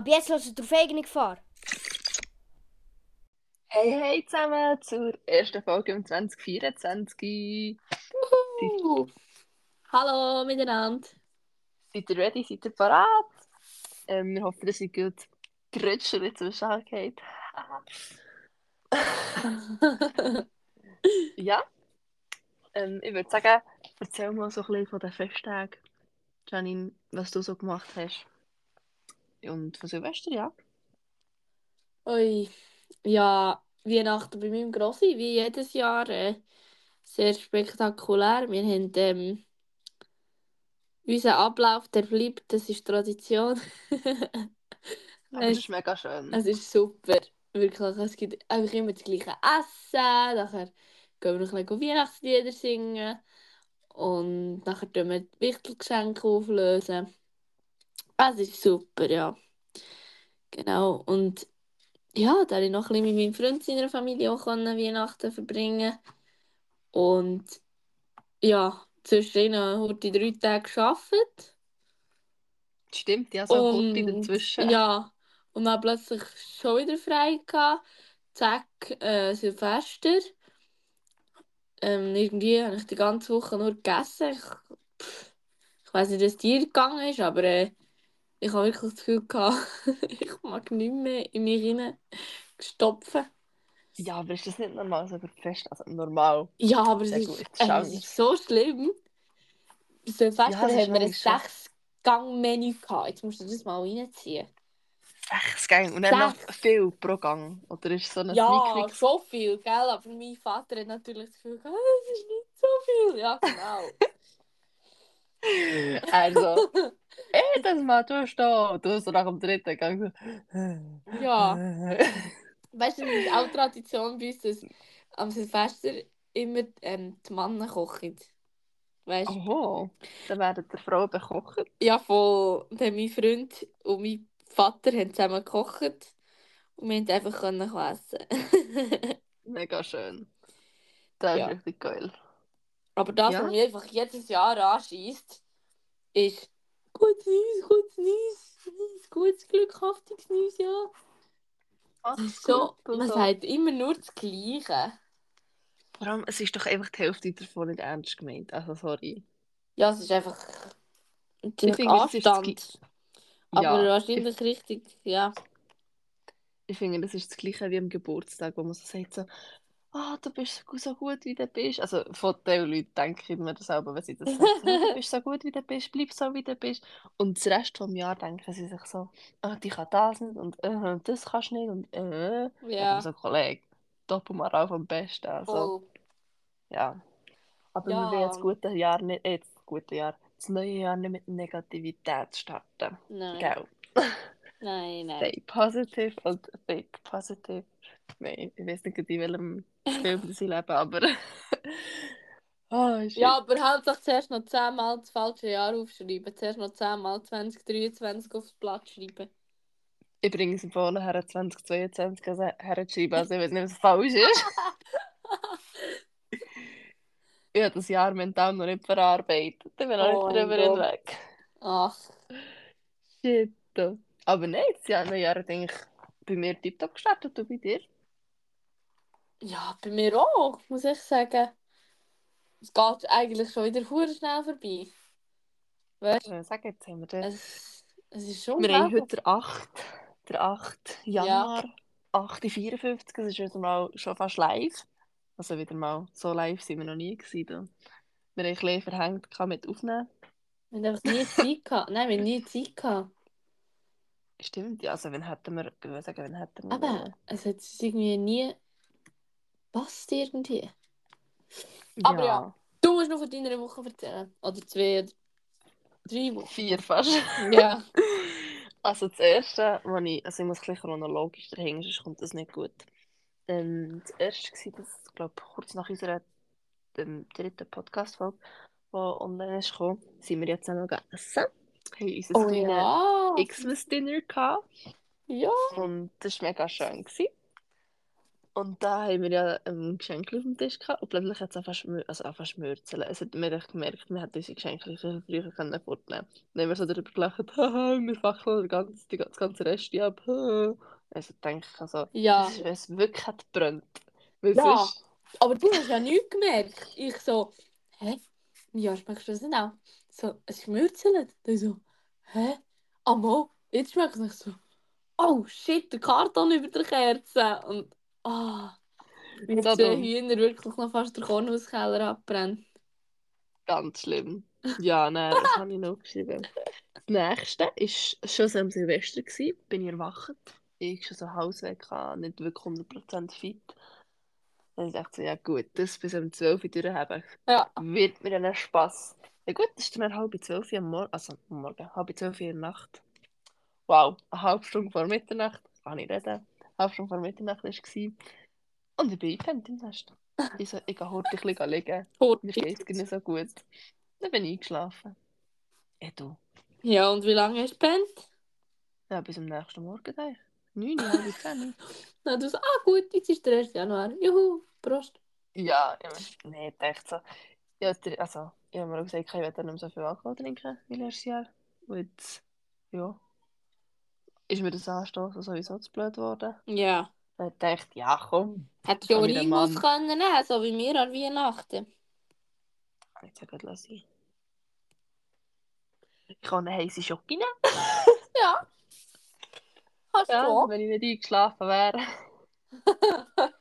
Ab jetzt hörst du auf eigene Gefahr. Hey, hey zusammen zur ersten Folge im 2024. Uh. Hallo miteinander. Seid ihr ready? Seid ihr parat? Ähm, wir hoffen, dass ihr gut gerutscht in der Schallkeit. ja. Ähm, ich würde sagen, erzähl mal so ein bisschen von den Festtagen. Janine, was du so gemacht hast. Und von Silvester, ja. Ui, ja, Weihnachten bei meinem Grossi, wie jedes Jahr, äh, sehr spektakulär. Wir haben ähm, unseren Ablauf, der bleibt, das ist Tradition. Aber das es, ist mega schön. es ist super, wirklich. Es gibt einfach immer das gleiche Essen, nachher gehen wir noch ein bisschen Weihnachtslieder singen und nachher tun wir die Wichtelgeschenke auflösen. Es ist super, ja. Genau, und ja, da konnte ich noch ein bisschen mit meinem Freund seiner Familie auch können Weihnachten verbringen. Und ja, zwischendrin habe ich drei Tage gearbeitet. Stimmt, ja, so Und Kurti dazwischen. ja, und dann plötzlich schon wieder frei gehabt. Zack, äh, Silvester. Ähm, irgendwie habe ich die ganze Woche nur gegessen. Ich, pff, ich weiß nicht, wie es dir gegangen ist, aber äh, ich habe wirklich das Gefühl gehabt, ich mag nicht mehr in mich hinein stopfen. Ja, aber ist das nicht normal so Fest? Also normal. Ja, aber es ist, äh, es ist so schlimm. Bei Silvester Ja, das ist haben wir ein. Sechs-Gang-Menü gehabt. Jetzt musst du das mal reinziehen. Sechs Gänge. Und dann noch Sechs. viel pro Gang. Oder ist so ein Ja, mickriges... schon viel, gell? Aber mein Vater hat natürlich das Gefühl, gehabt, "Ah, das ist nicht so viel. Ja, genau. Also, ey, das mal durchstehen. Du so nach dem dritten Gang so... Ja. Weißt du, es ist auch Tradition bei uns, dass am Silvester immer ähm, die Männer kochen. Weißt du? Oho, dann werden die Frauen bekocht. Ja, voll. Dann mein Freund und mein Vater haben zusammen gekocht. Und wir konnten einfach essen. Mega schön. Das ist Ja. richtig geil. Aber das, Ja. was mich einfach jedes Jahr anschießt, ist gutes Neues, gutes Neues, gutes, glückhaftiges neues Jahr. Ach, so, man sagt immer nur das Gleiche. Vor allem, es ist doch einfach die Hälfte davon nicht ernst gemeint. Also, sorry. Ja, es ist einfach ziemlich finde, das ist Anstand. Aber Ja, wahrscheinlich richtig, ja. Ich finde, das ist das Gleiche wie am Geburtstag, wo man so sagt, so, ah, du bist so- gut, wie du bist. Also von den Leuten denke ich mir das selber, wenn sie das sagen. Du bist so gut, wie du bist, bleib so, wie du bist. Und das Rest vom Jahr denken sie sich so, ah, die kann das nicht und äh, das kannst du nicht und äh. Ja, Aber so, Kollege, Doppelmoral vom Besten. Also, voll. ja. Aber wir Ja. wollen das gute Jahr nicht, äh, das gute Jahr, das neue Jahr nicht mit Negativität starten. Nein, Gell? nein, nein. Stay positive und fake positive. Nein, ich weiß nicht, in welchem Film sie leben, aber. oh. Ja, aber halt doch zuerst noch 10 Mal das falsche Jahr aufschreiben. Zuerst noch 10 Mal 2023 aufs Blatt schreiben. Ich bringe es empfohlen, her 2022 also herzuschreiben, also ich weiß nicht, was falsch ist. ich habe das Jahr mental noch nicht verarbeitet. Ich bin noch Oh nicht drüber hinweg. Ach, Shit. Aber nein, das Jahr, Jahr denke ich bei mir tiptop gestartet und bei dir. Ja, bei mir auch, muss ich sagen. Es geht eigentlich schon wieder hure schnell vorbei. Weißt würde sagen, jetzt haben wir den. es, es ist schon Wir haben heute den 8. Der 8. Januar. 8.54 das ist wieder mal schon fast live. Also wieder mal so live sind wir noch nie gewesen. Wir haben ein bisschen verhängt mit Aufnehmen. Wir haben einfach nie Zeit gehabt. Nein, wir haben nie Zeit gehabt. Stimmt, ja, also wenn hätten wir, ich würde sagen, wenn hätten wir... Aber es hat irgendwie nie passt irgendwie. aber ja. Du musst noch von deiner Woche erzählen. Oder zwei oder drei Wochen. Vier fast. Ja. Also das erste, was ich, also ich muss ein chronologisch dahinter, sonst kommt das nicht gut. Ähm, das erste war, das, ich glaube, kurz nach unserer ähm, dritten Podcast-Folge, die online ist gekommen, sind wir jetzt auch noch gegessen. Haben unser Oh kleines ja. Xmas-Dinner gehabt Ja. und das war mega schön. Gewesen. Und da haben wir ja ein Geschenk auf dem Tisch gehabt und plötzlich hat es einfach, schmür also einfach schmürzeln. Es hat mir echt gemerkt, wir hätten unsere Geschenke früher können fortnehmen Dann haben wir so darüber gelacht, haha, wir fackeln das ganze, die- das ganze Rest ab. Also denke ich, also, Ja. wenn es wirklich hat gebrannt. Weil Ja. sonst, Aber du hast ja nichts gemerkt. Ich so, hä? Ja, schmeckst du das nicht auch? So, es schmürzelt. Dann so, hä? Amo, jetzt schmeckt es nicht so. Oh shit, der Karton über der Kerze. Und, ah. Jetzt So der dumm. Hühner wirklich noch fast der Kornhauskeller abbrennt. ganz schlimm. Ja, nein, das habe ich noch geschrieben. Das nächste war schon am Silvester. Gewesen. Bin ich erwacht. Ich schon so Hausweg, nicht wirklich 100% fit. Dann dachte ich so, ja gut, das bis um 12 Uhr durchhaben, Ja. wird mir dann Spass. Ja gut, das ist dann halb zwölf Uhr am Morgen, also am Morgen, halb zwölf Uhr in der Nacht. Wow, eine halbe Stunde vor Mitternacht, kann ich reden, halbe Stunde vor Mitternacht war. Und ich bin eingepennt im Nest. Ich so, ich gehe heute ein bisschen liegen, mir geht es nicht so gut. Dann bin ich eingeschlafen. Ja, du. Ja, und wie lange hast du gepennt? Ja, bis am nächsten Morgen, eigentlich. Neun, halb zehn. Na, du so, ah gut, jetzt ist der 1. Januar. Juhu, Prost. Ja, ich meine, nee, dachte so. Ja, also, ich habe mir auch gesagt, ich werde nicht mehr so viel Alkohol trinken wie letztes Jahr. Und jetzt, ja, ist mir das Anstoßen sowieso zu blöd geworden. Ja. Dann dachte ich, ja komm, ich den Ringos Mann- können nehmen, so wie wir an Weihnachten. kann ich jetzt ja gleich sein. Ich kann eine heiße Schoki nehmen. Ja. Kannst Ja, du auch. wenn ich nicht eingeschlafen wäre.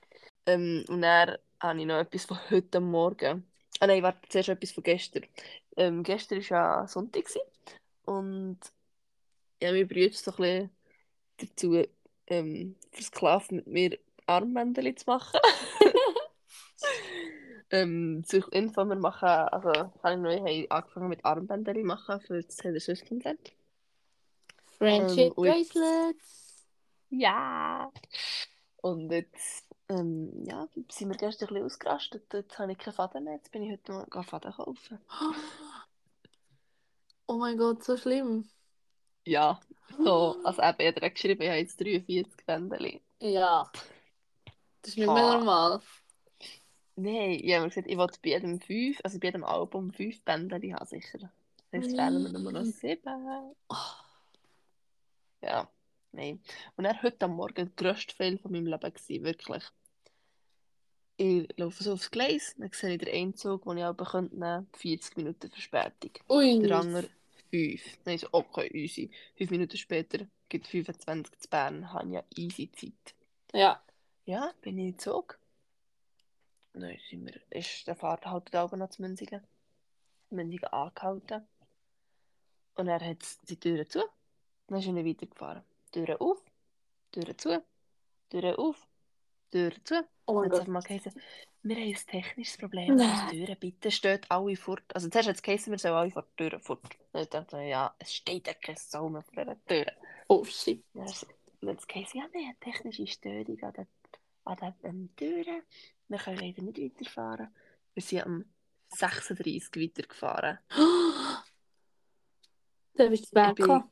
ähm, und dann habe ich noch etwas von heute Morgen. Ah nein, warte, zuerst etwas von gestern. Ähm, gestern war ja Sonntag. Und ja, mir brüht so ein bisschen dazu, ähm, versklavt mit mir Armbänder zu machen. ähm, zur Info, wir machen, also habe ich neu haben angefangen mit Armbänder machen für das Taylor Swift Konzert. Friendship Ähm, Bracelets. Ja! Und jetzt, ähm, ja, sind wir gestern ein bisschen ausgerastet. Jetzt habe ich keinen Faden mehr. Jetzt bin ich heute mal Faden kaufen. Oh mein Gott, so schlimm. Ja, so, also eben, habe direkt geschrieben, ich habe jetzt 43 Bändchen. Ja. Das ist nicht mehr Ah. normal. Nein, ich habe mir gesagt, ich will bei jedem fünf, also bei jedem Album fünf Bändchen haben, sicher. Heisst, fehlen mir nur noch sieben. Ja, nein. Und er heute am Morgen der grösste Fehler von meinem Leben gewesen, wirklich. Ich laufe so aufs Gleis, dann sehe ich den Einzug, den ich aber könnte nehmen, 40 Minuten Verspätung. Ui. Der andere 5. Dann ist okay, easy. 5 Minuten später gibt 25 zu Bern, habe ich ja easy Zeit. Ja. Ja, bin ich in Zug. Dann sind wir, ist der Fahrer halt da oben noch zu Münzigen. Münzigen angehalten. Und er hat die Türen zu. Dann ist er nicht weitergefahren. Türen auf, Türen zu, Türen auf, Türen zu. Oh mein Gott. mal geheißen, wir haben ein technisches Problem mit den Türen. Bitte steht alle fort. Also zuerst hat es geheißen, wir sollen alle vor die Türen fort. Dann dachte ich, ja, es steht ja kein Sau mehr vor diesen Türen. Oh shit. Dann hat es- dann geheißen, ja, wir haben eine technische Störung an den, an den ähm, Türen. Wir können leider nicht weiterfahren. Wir sind am 36 weitergefahren. Da bist du Ich bin,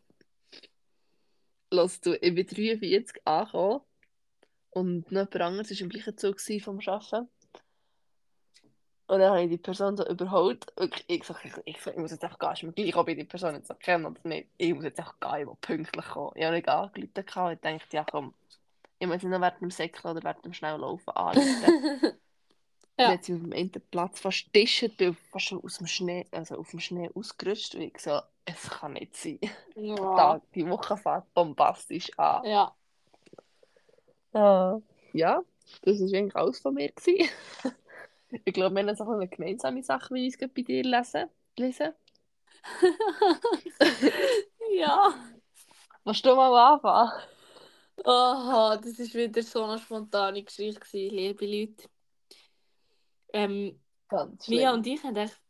Lass du, ich bin 43 angekommen und noch jemand anderes war im gleichen Zug vom Arbeiten. Und dann habe ich die Person so überholt. Wirklich, ich sage, ich, ich, ich muss jetzt einfach gehen. Ist mir gleich, ob ich die Person jetzt noch kenne oder nicht. Ich muss jetzt einfach gehen, ich will pünktlich kommen. Ich habe nicht angerufen gehabt. Ich dachte, ja komm, ich muss nicht noch während dem Säckeln oder während dem Schnelllaufen anrufen. Ja. Jetzt sind wir auf dem einen Platz fast getischt, bin fast schon aus dem Schnee, also auf dem Schnee ausgerutscht. Und ich so, es kann nicht sein. Der ja. Tag, die Woche fängt bombastisch an. ja. Ah, ja, das war eigentlich alles von mir. ich glaube, wir haben jetzt auch eine gemeinsame Sache, wie ich es bei dir lesen. lesen. ja. Willst du mal anfangen? Aha, das war wieder so eine spontane Geschichte, gewesen, liebe Leute. Ähm, Ganz Mia und ich haben echt,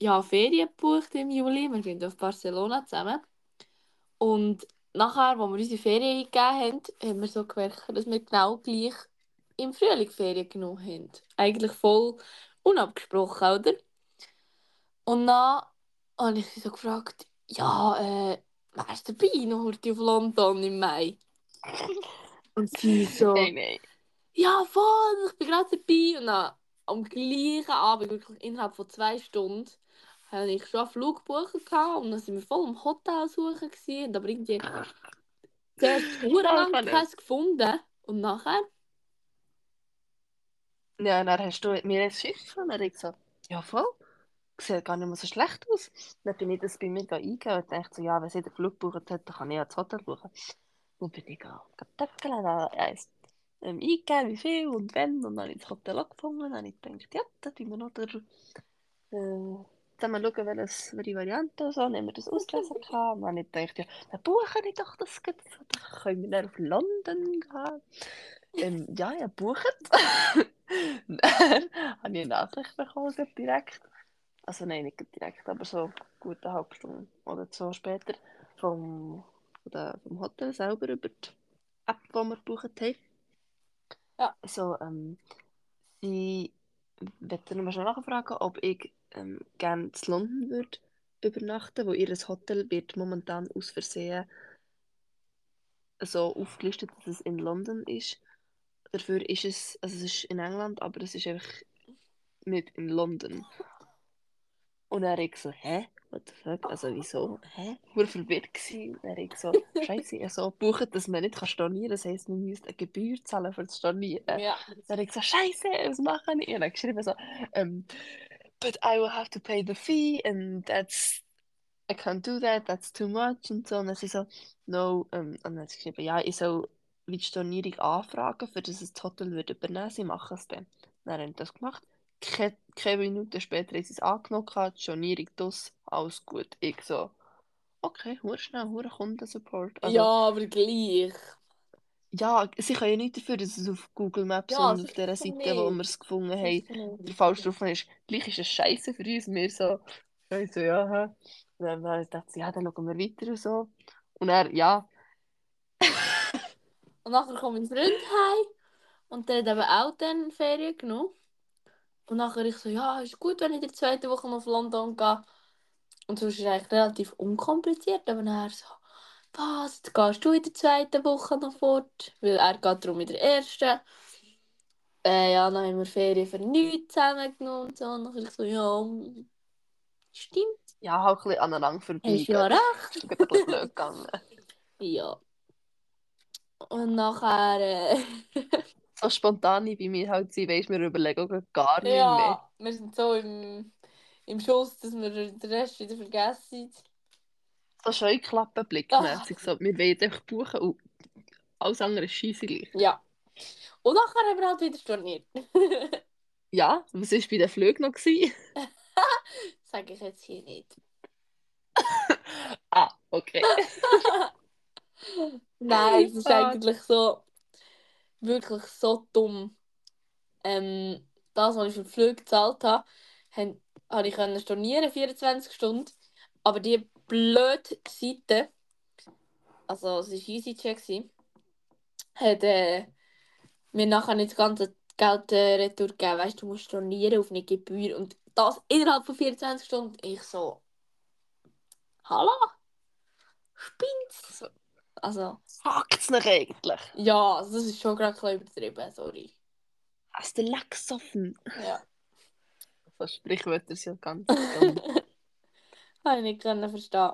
ja, Ferien gebucht im Juli. Wir gehen auf Barcelona zusammen. Und nachher, als wir unsere Ferien eingegeben haben, haben wir so gemerkt, dass wir genau gleich im Frühling Ferien genommen haben. Eigentlich voll unabgesprochen, oder? Und dann habe ich sie so gefragt, ja, äh, wärst du dabei noch heute auf London im Mai? Und sie so, Nein, nein. ja, voll, ich bin gerade dabei. Und dann am gleichen Abend, wirklich innerhalb von zwei Stunden, habe ich schon einen Flug gebucht und dann sind wir voll im Hotel suchen gewesen, aber irgendwie zuerst sehr lang Alter, keins gefunden und nachher Ja, dann hast du mir ein Schiff und dann habe ich gesagt, ja voll, sieht gar nicht mehr so schlecht aus. Dann bin ich das bei mir eingegeben und dachte so, ja, wenn sie den Flug gebucht hat, dann kann ich ja das Hotel buchen. Dann bin ich getöpfelt, dann eins ähm, eingegeben, wie viel und wann, und dann habe ich das Hotel auch gefunden. Dann habe ich gedacht, ja, da tun wir noch der, äh, mal schauen, welche Variante und so, dann wir das auslesen können. Und dann habe ich gedacht, ja, dann buche ich doch das, gut, dann können wir dann auf London gehen. Ähm, ja, ja, buchen. Dann habe ich eine Nachricht bekommen, direkt. Also nein, nicht direkt, aber so gut eine halbe Stunde oder so später vom, vom Hotel selber über die App, die wir gebucht haben. Ja. So, ähm, sie wollte nur schon nachfragen, ob ich ähm, gerne in London würde übernachten, wo ihr Hotel wird momentan aus Versehen so aufgelistet, dass es in London ist. Dafür ist es, also es ist in England, aber es ist einfach nicht in London. Und habe ich so, hä? What the fuck? Also wieso? Hä? Ich war verwirrt gewesen. Und habe ich so, scheiße, ich habe so gebucht, dass man nicht kann stornieren kann. Das heisst, man müsste eine Gebühr zahlen für das Stornieren. ja. Dann habe ich gesagt, scheiße, was mache ich? Und ich geschrieben so, ähm, but I will have to pay the fee and that's, I can't do that, that's too much und so. Und dann sie so, no, ähm, und dann hat sie geschrieben, ja, ich soll wie die Stornierung anfragen, für das es das Hotel würde übernehmen, sie machen es dann. Dann haben sie das gemacht. Keine, keine Minute später haben sie es angenommen, die Stornierung das, alles gut. Ich so, okay, hure schnell, hure Kundensupport. Also, ja, aber gleich. ja, sie können ja nicht dafür, dass es auf Google Maps Ja, und auf dieser Seite, nicht. wo wir es gefunden haben, der falsch drauf ist. Gleich ist es scheiße für uns. Wir so, scheiße, ja. hä? Und dann habe ich ja, dann schauen wir weiter und so. Und er, ja, Und nachher kommt mein Freund heim und der hat eben auch dann Ferien genommen. Und nachher ich so, ja, ist gut, wenn ich in der zweiten Woche auf London gehe. Und sonst ist es eigentlich relativ unkompliziert, aber dann so, was, jetzt gehst du in der zweiten Woche noch fort? Weil er geht darum in der ersten. Äh, ja, dann haben wir Ferien für nichts zusammengenommen und so. Und dann ich so, ja, stimmt, ja, halt ein bisschen aneinander hast ja vorbeigegangen. recht. Ist gerade ein bisschen blöd gegangen. Ja. Und nachher, äh, So spontan wie wir halt sind, weisst wir überlegen gar nicht mehr. ja, wir sind so im, im Schuss, dass wir den Rest wieder vergessen. So Scheuklappenblick Ah. mäßig. So, wir wollen einfach buchen und alles andere ist gleich. Ja. Und nachher haben wir halt wieder storniert. Ja, was war bei den Flügen noch? Sage ich jetzt hier nicht. ah, okay. Nein, es ist eigentlich so, wirklich so dumm. Ähm, das, was ich für die Flüge gezahlt habe, habe ich stornieren, 24 Stunden. Aber die blöde Seite, also es war EasyCheck, gewesen, hat äh, mir nachher nicht das ganze Geld äh, retour gegeben. Weißt du, du musst stornieren auf eine Gebühr. Und das innerhalb von 24 Stunden. Ich so, hallo? Spinnt's? So. Also, Hackt's noch eigentlich? ja, also das ist schon gerade ein bisschen übertrieben, sorry. Hast du Leck gesoffen? Ja. So Sprichwörter sind ja ganz dumm. Habe ich nicht können verstehen.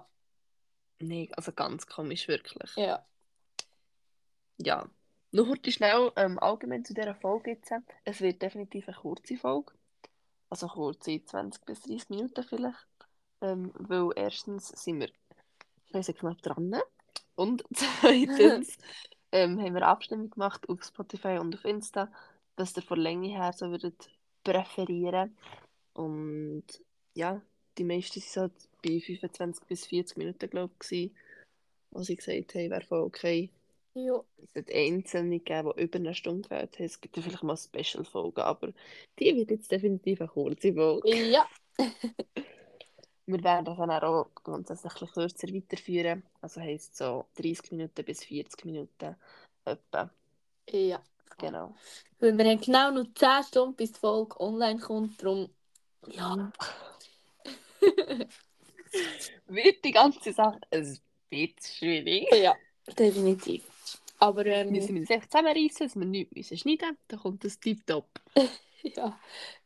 nee, also ganz komisch, wirklich. Ja. Ja. Noch heute schnell ähm, allgemein zu dieser Folge jetzt. Es wird definitiv eine kurze Folge. Also kurze 20 bis 30 Minuten vielleicht. Ähm, weil erstens sind wir scheiße knapp dran. Und zweitens ähm, haben wir eine Abstimmung gemacht auf Spotify und auf Insta, dass ihr von Länge her so würdet präferieren. Und ja, die meisten sind so bei 25 bis 40 Minuten, glaube ich, was ich gesagt habe, wäre voll okay. Ja. Es hat Einzelne gegeben, die über eine Stunde gehört haben. Es gibt ja vielleicht mal Special-Folgen, aber die wird jetzt definitiv eine kurze Folge. Ja. Wir werden das dann auch grundsätzlich ein kürzer weiterführen. Also heisst so 30 Minuten bis 40 Minuten etwa. Ja. Genau. Weil wir haben genau noch 10 Stunden, bis die Folge online kommt. Darum, ja. Wird die ganze Sache ein bisschen schwierig. ja, definitiv. Aber Wir ähm, müssen uns einfach zusammenreißen, dass wir nichts müssen schneiden Dann kommt das tiptop. ja,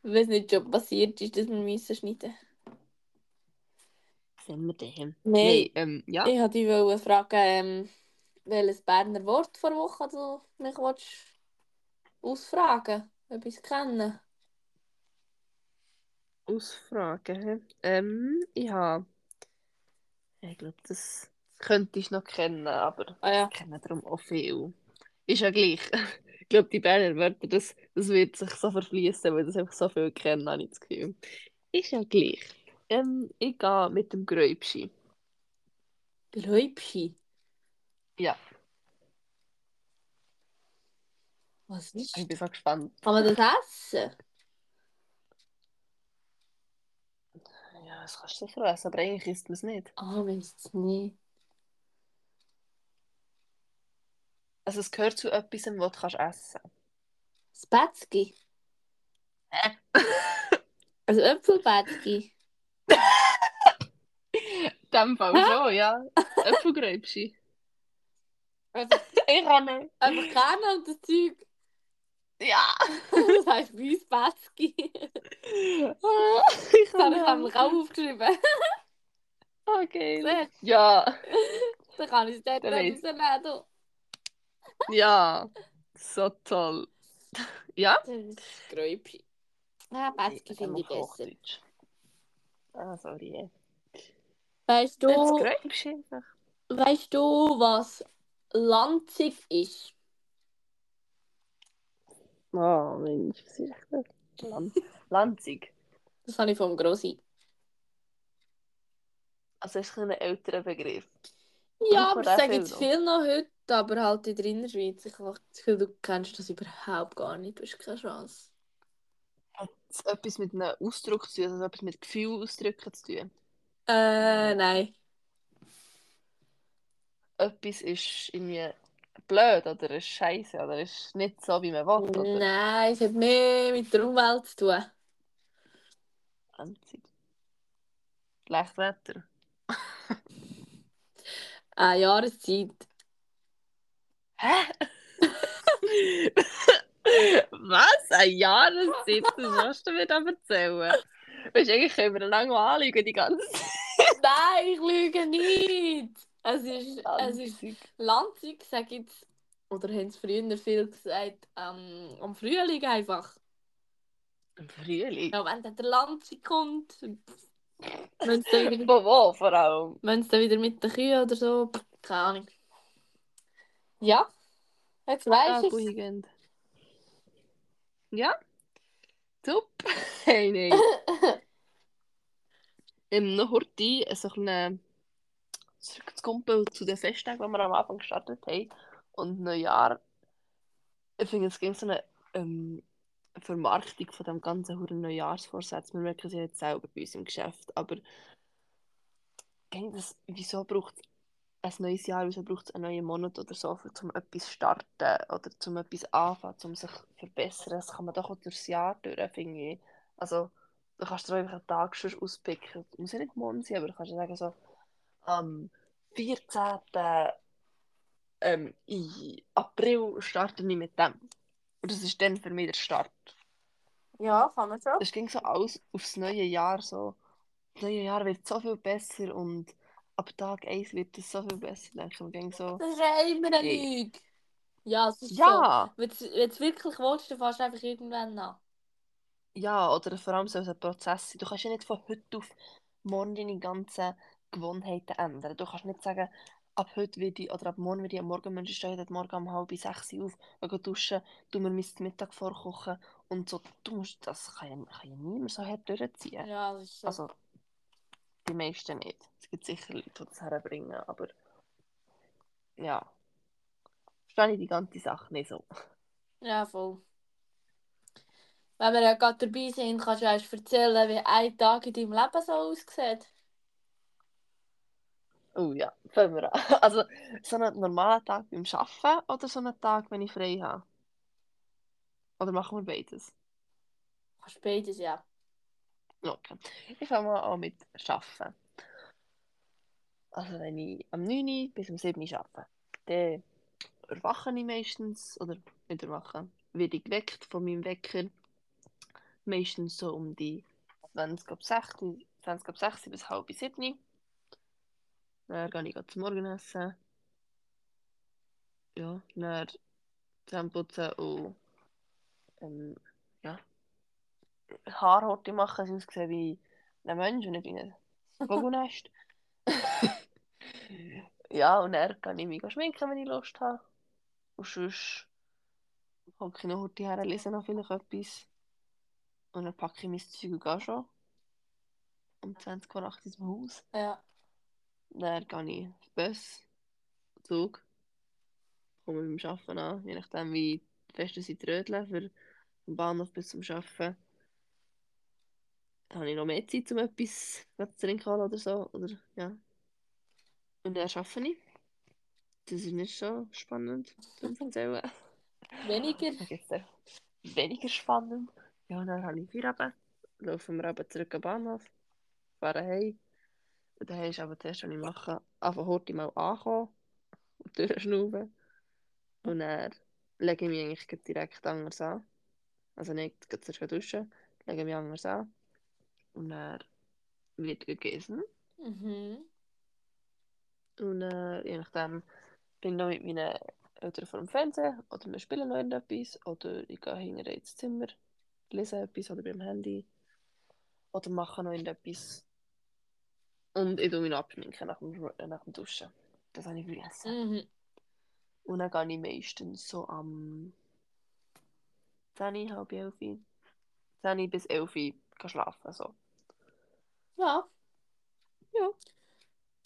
ich weiß nicht, ob passiert ist, dass wir müssen schneiden Sehen wir den. Nein, ähm, ja. ich wollte dich fragen, ähm, welches Berner Wort vor Woche du mich willst ausfragen ob ich es kenne. Ausfragen. Ähm, ich habe. Ich glaube, das könnte ich noch kennen, aber Ah ja. ich kenne darum auch viel. Ist ja gleich. Ich glaube, die Berner Wörter, das, das wird sich so verfließen, weil das einfach so viel kennen, habe ich das Gefühl. Ist ja gleich. Ähm, ich gehe mit dem Gräubschi. Gräubschi. Ja, Was ist ich bin so gespannt. Kann man das essen? Ja, das kannst du sicher essen, aber eigentlich isst man es nicht. Ah, oh, es nicht. Also es gehört zu etwas, was du kannst essen Spätzki. Hä? Also Äpfelbätzki. In dem Fall schon, ja. Äpfelgräubschi. Einfach, Ich kann nicht. einfach Kerne und das Zeug. Ja. Das heisst bei uns Bätzki. Ah, ich habe ich nämlich auch aufgeschrieben. Okay. Siehst Ja. Dann kann ich es dort rausnehmen. Ja. So toll. Ja? Das ist Gräubschi. Ja, Bätzki finde ich besser. Ah, sorry. Weißt Das du, weißt du, was Lanzig ist? Oh, Mensch, was ist das? Lan Lanzig. Das habe ich vom Grossi. Also ist ein älterer Begriff. Ja, aber sagen viel jetzt noch? viel noch heute, aber halt in der Innerschweiz. Ich das Gefühl, du kennst das überhaupt gar nicht. Du hast keine Chance. Hat es etwas mit einem Ausdruck zu tun, also etwas mit Gefühl ausdrücken zu tun? Äh, nein. Etwas ist irgendwie blöd oder ist scheiße oder ist nicht so, wie man will. Oder? Nein, es hat mehr mit der Umwelt zu tun. Lanzig. Schlecht Wetter. Eine Jahreszeit. Hä? Was? Eine Jahreszeit? Das musst du mir da erzählen. Weißt du, eigentlich können wir lange anlügen die ganze Zeit. Nein, ich lüge nicht. Es ist, es ist Lanzig. Lanzig, sag jetzt, oder haben es früher viel gesagt, ähm, am Frühling einfach. Im Frühling. Ja, wenn dann der Lanzig kommt, wenn es wieder- Wo, wo vor allem? wenn's dann wieder mit den Kühen oder so, keine Ahnung. Ja, jetzt weißt du es. Ja? Top. Hey, nein. ähm, noch heute so ein bisschen zurückzukommen zu den Festtagen, die wir am Anfang gestartet haben. Und Neujahr. Ich finde, es gibt so eine ähm, Vermarktung von dem ganzen Huren Neujahrsvorsatz. Wir merken es ja jetzt selber bei uns im Geschäft. Aber das, wieso braucht es ein neues Jahr, wieso braucht es einen neuen Monat oder so, um etwas zu starten oder um etwas anfangen, um sich zu verbessern? Das kann man doch auch durchs Jahr durch, finde ich. Also, du kannst dir einfach einen Tag schon auspicken. Muss ja nicht morgen sein, aber du kannst ja sagen, so am 14. Ähm, April starte ich mit dem. Und das ist dann für mich der Start. Ja, kann man schon. Das ging so aus aufs neue Jahr. So. Das neue Jahr wird so viel besser und ab Tag 1 wird es so viel besser. Denke ich. So, Das ist ja immer eine Hey. Lüge. Ja, es ist so. ja, Wenn du wirklich willst, dann fährst du einfach irgendwann an. ja, oder vor allem so ein Prozess sein. Du kannst ja nicht von heute auf morgen deine ganzen Gewohnheiten ändern. Du kannst nicht sagen, ab heute werde ich, oder ab morgen werde ich am Morgen Menschen stehen, morgen um halb sechs auf, gehe duschen, tu mir mein Mittag vorkochen und so. Du musst, das kann ja, kann ja niemand so hart durchziehen. Ja, das ist so. Also, die meisten nicht. Es gibt sicher Leute, die das herbringen, aber ja. Verstehe ich die ganze Sache nicht so. Ja, voll. Wenn wir ja gerade dabei sind, kannst du erst erzählen, wie ein Tag in deinem Leben so aussieht. Oh ja, fangen wir an. Also, so einen normalen Tag beim Arbeiten oder so einen Tag, wenn ich frei habe? Oder machen wir beides? Kannst beides, ja. Okay. Ich fange mal an mit Arbeiten. Also, wenn ich am 9 Uhr bis um 7 Uhr arbeite, dann erwache ich meistens, oder nicht erwachen, werde ich geweckt von meinem Wecker. Meistens so um die 20 ab 6, 20 ab 6 bis halb 7. Dann gehe ich zum Morgenessen. Ja, dann Zähne putzen und ähm, ja, Haarhorte machen, sie aussehen wie ein Mensch und nicht wie ein Vogelnest. ja, und dann kann ich mich schminken, wenn ich Lust habe. Und sonst hocke ich noch heute her, lese noch vielleicht etwas. Und dann packe ich mein Zeug und gehe schon. Um 20 Uhr nachts ins Haus. Ja. Dann gehe ich auf Bus, Zug. Komme beim Arbeiten an, je nachdem wie fest ich trödle, für vom Bahnhof bis zum Arbeiten. Dann habe ich noch mehr Zeit, um etwas zu trinken oder so. Oder, ja. Und dann arbeite ich. Das ist nicht so spannend zu erzählen. Weniger. Dann weniger spannend. Ja, und dann habe ich Feierabend. Laufen wir aber zurück am Bahnhof. Fahren heim. Und dann ist aber das erste, was ich mache, einfach heute mal ankommen und durchschnaufen. Und dann lege ich mich eigentlich direkt anders an. Also nicht zuerst duschen, lege mich anders an. Und dann wird gegessen. Mhm. Und äh, je nachdem bin ich noch mit meinen Eltern vor dem Fernsehen oder wir spielen noch irgendetwas oder ich gehe hinterher ins Zimmer, lese etwas oder beim Handy oder mache noch irgendetwas. Und ich tue mich abschminken nach dem, nach dem Duschen. Das habe ich vergessen. Mhm. Und dann gehe ich meistens so am 10, halb 11, 10 bis 11 Uhr schlafen. So. Ja,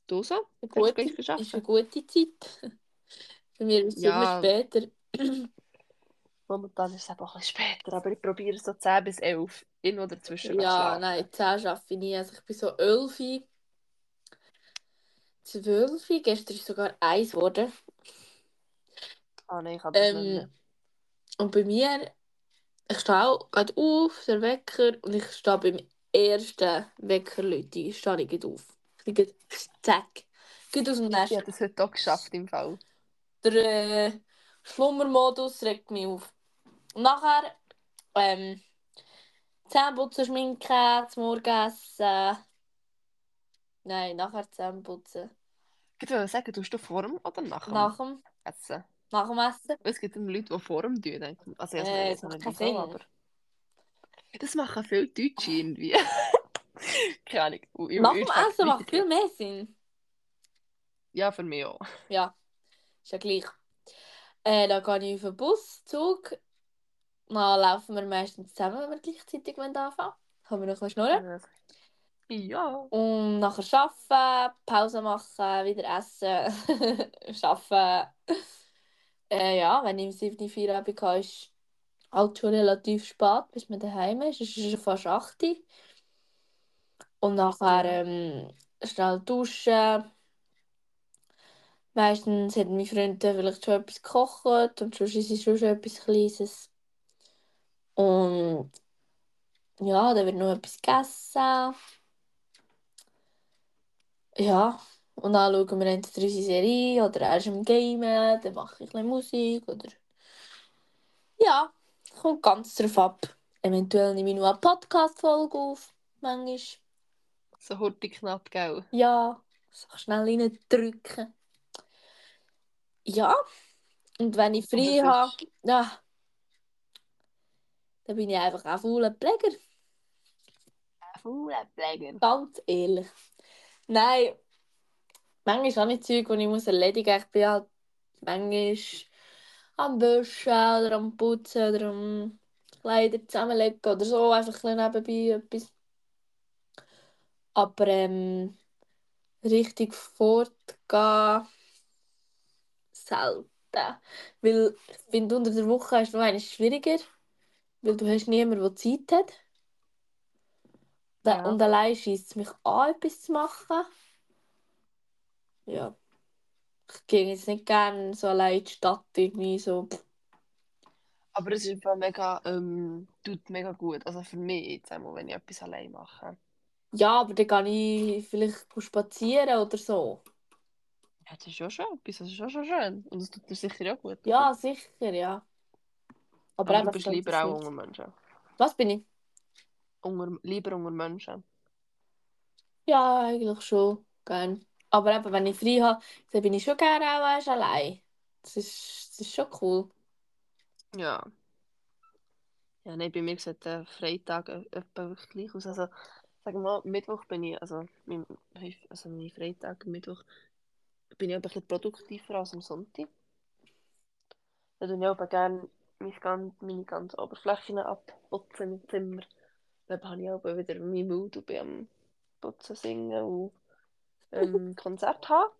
Du so? eine Hast geschafft? ist eine gute Zeit. Bei mir ist es Ja. immer später. Momentan ist es eben auch ein bisschen später, aber ich probiere so 10 bis 11 in oder dazwischen Ja, nein, 10 arbeite ich nie. Also ich bin so 11, 12, gestern ist sogar 1 geworden. Ah nein, ich habe das nicht Ähm, mehr. und bei mir, ich stehe auch gerade auf, der Wecker, und ich stehe beim ersten Wecker, Leute, stehe ich gerade auf. Ich gehe, zack, geht aus dem Nest. Ich habe das heute auch geschafft im Fall. Der äh, Schlummermodus regt mich auf. Und nachher, ähm, Zähneputzen, Schminken, zum Morgenessen. Nein, nachher Zähneputzen. Ich wollte sagen, tust du vor dem oder nach dem Nach dem, Essen? Nach dem Essen. Es gibt immer Leute, die vor dem tun. denken. Also ich Äh, das macht keinen aber... Das machen viele Deutsche irgendwie. Keine Ahnung. Ich- Nach dem Essen macht viel mehr Sinn. Ja, für mich auch. Ja, ist ja gleich. Äh, dann gehe ich auf den Bus, Zug. Dann laufen wir meistens zusammen, wenn wir gleichzeitig anfangen. Haben wir noch ein bisschen schnurren. Ja. Und nachher arbeiten, Pause machen, wieder essen, arbeiten. Äh, ja, wenn ich im 7. Feierabend habe, ist halt schon relativ spät, bis man daheim ist. Es ist schon fast 8 Uhr. Und nachher ähm, schnell duschen. Meistens hat meine Freundin vielleicht schon etwas gekocht und sonst ist es schon etwas Kleines. Und ja, dann wird noch etwas gegessen. Ja, und dann schauen wir entweder unsere Serie oder er ist am Gamen, dann mache ich ein bisschen Musik oder... Ja, kommt ganz drauf ab. Eventuell nehme ich noch eine Podcast-Folge auf, manchmal. So hurtig knapp, gell? Ja, so schnell reindrücken. Ja, und wenn ich frei habe, ja, dann bin ich einfach ein fauler Pfleger. Fauler Pfleger. Ganz ehrlich. Nein, manchmal auch nicht Zeug, die ich muss erledigen muss. Ich bin halt manchmal am Büschen oder am Putzen oder am Kleider zusammenlegen oder so. Einfach ein nebenbei etwas. Aber ähm, richtig fortgehen selten. Weil ich finde, unter der Woche ist es noch eines schwieriger. Weil du hast niemanden, der Zeit hat. Ja. Und allein schießt es mich an, etwas zu machen. Ja. Ich gehe jetzt nicht gerne so allein in die Stadt irgendwie so. Aber es ist einfach mega, ähm, tut mega gut. Also für mich jetzt einmal, wenn ich etwas allein mache. Ja, aber dann kann ich vielleicht spazieren oder so. Ja, das ist ja schon etwas, das ist ja schon schön. Und das tut dir sicher auch gut. oder? Ja, sicher, ja. Aber, Aber du bist lieber auch unter Menschen. Was bin ich? Unter, lieber unter Menschen. Ja, eigentlich schon. Gern. Aber eben, wenn ich frei habe, dann bin ich schon gerne auch allein. Das ist, das ist schon cool. Ja. Ja, nein, bei mir sieht der Freitag e- etwa gleich aus. Also, sagen wir mal, Mittwoch bin ich, also mein, also mein Freitag, Mittwoch, bin ich ein bisschen produktiver als am Sonntag. Da tue ich aber gerne meine ganze, meine ganzen Oberflächen abputzen im Zimmer. Dann habe ich aber wieder meinen Mut und bin am Putzen, Singen und ähm, Konzert haben.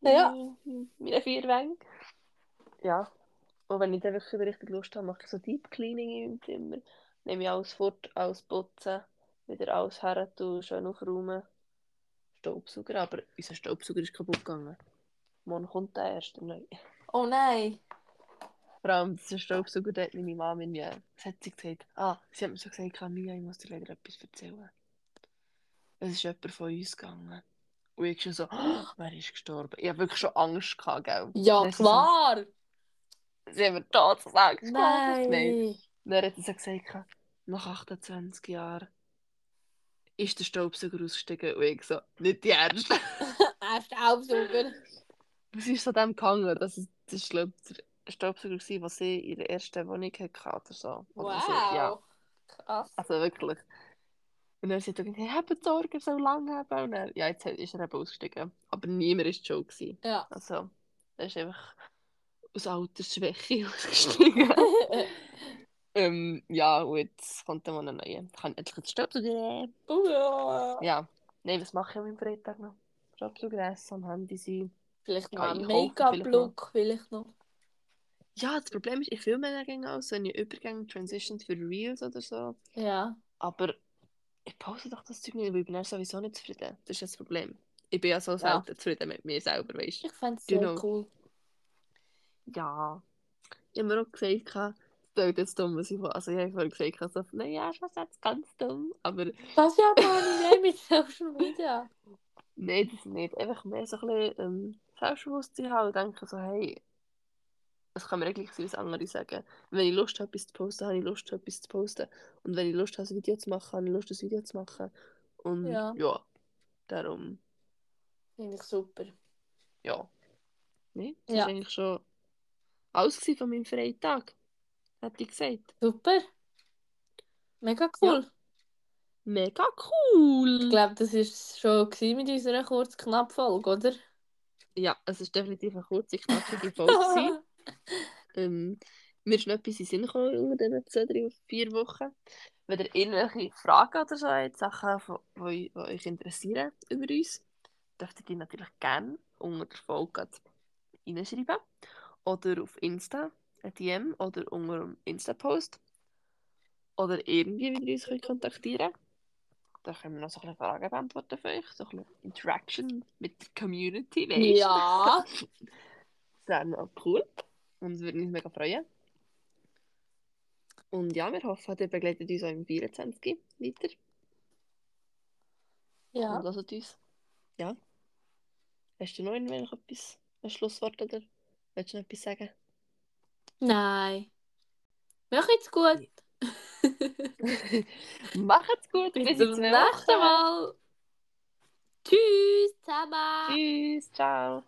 Ja. In meinen vier Wängen. Ja. Und wenn ich dann wirklich richtig Lust habe, mache ich so Deep Cleaning im Zimmer. Nehme ich alles fort, alles putzen, wieder alles her, tue, schön aufräumen. Staubsauger, aber unser Staubsauger ist kaputt gegangen. Morgen kommt der erste neue. Oh nein. Vor allem dieser Staubsauger, der hat meine Mama mir, was hat sie gesagt? Ah, sie hat mir so gesagt, Camilla, ich muss dir leider etwas erzählen. Es ist jemand von uns gegangen. Und ich schon so, «Ah, wer ist gestorben? Ich habe wirklich schon Angst gehabt, gell? Ja, Dann klar. So, sie haben mir Todesangst gemacht. Nein. Nein. Dann hat sie so gesagt, nach 28 Jahren ist der Staubsauger ausgestiegen. Und ich so, nicht die Ernst. Ein Staubsauger. Was ist so dem gegangen? Das, ist, das ist, glaube ich, der Staubsauger, den sie in ihrer ersten Wohnung hatte oder so. Oder Wow. so. Ja, Krass. also wirklich. Und dann sie gesagt, hey, habt Sorge, so lange haben. Und dann, ja, jetzt ist er eben ausgestiegen. Aber niemand war schon. Gewesen. Ja. Also, er ist einfach aus Altersschwäche ausgestiegen. ähm, ja, und jetzt kommt dann mal ein neuer. Ich kann endlich Staubsauger. oh ja. Nein, was mache ich am Freitag noch? Staubsauger essen, am Handy sein. Vielleicht noch ein Make-up-Look, vielleicht noch. Ja, das Problem ist, ich filme dann aus, so eine Übergang, Transitions für Reels oder so. Ja. Aber ich poste doch das Zeug nicht, weil ich bin dann sowieso nicht zufrieden. Das ist das Problem. Ich bin ja so Ja. selten zufrieden mit mir selber, weißt du. Ich fände es sehr know. cool. Ja. Ich habe mir auch gesagt, das ist jetzt dumm, was ich vor- Also ich habe vorhin gesagt, so, naja, schon jetzt ganz dumm. Aber Das ja gar nicht mehr mit Social Media. nein, das nicht. Einfach mehr so ein bisschen ähm, Selbstbewusstsein haben und denken so, hey, es kann mir eigentlich sein, was andere sagen. Wenn ich Lust habe, etwas zu posten, habe ich Lust, etwas zu posten. Und wenn ich Lust habe, ein Video zu machen, habe ich Lust, ein Video zu machen. Und Ja. ja, darum, Finde ich super. ja. Nee, das Ja. war eigentlich schon alles von meinem Freitag. Hätte ich gesagt. Super. Mega cool. Mega cool! Ich glaube, das war schon mit unserer kurz knapp Folge, oder? Ja, es war definitiv eine kurze, knackige Folge. ähm, mir ist noch etwas in Sinn gekommen unter diesen zwei, drei, vier Wochen. Wenn ihr irgendwelche Fragen oder so habt, Sachen, die, euch interessieren über uns, dürft ihr die natürlich gerne unter der Folge reinschreiben. Oder auf Insta, ein DM oder unter einem Insta-Post. Oder irgendwie, wie ihr uns kontaktieren könnt. Da können wir noch so ein Fragen beantworten für euch. So ein bisschen Interaction mit der Community, weißt? Ja. Das wäre noch cool. Und würde uns mega freuen. Und ja, wir hoffen, ihr begleitet uns auch im 24. weiter. Ja. Und hört uns. Ja. Hast du noch irgendwelch etwas, ein Schlusswort oder willst du noch etwas sagen? Nein. Mach jetzt gut. Macht's gut, Bis bis zum nächsten. Mal. Tschüss zusammen. Tschüss, ciao.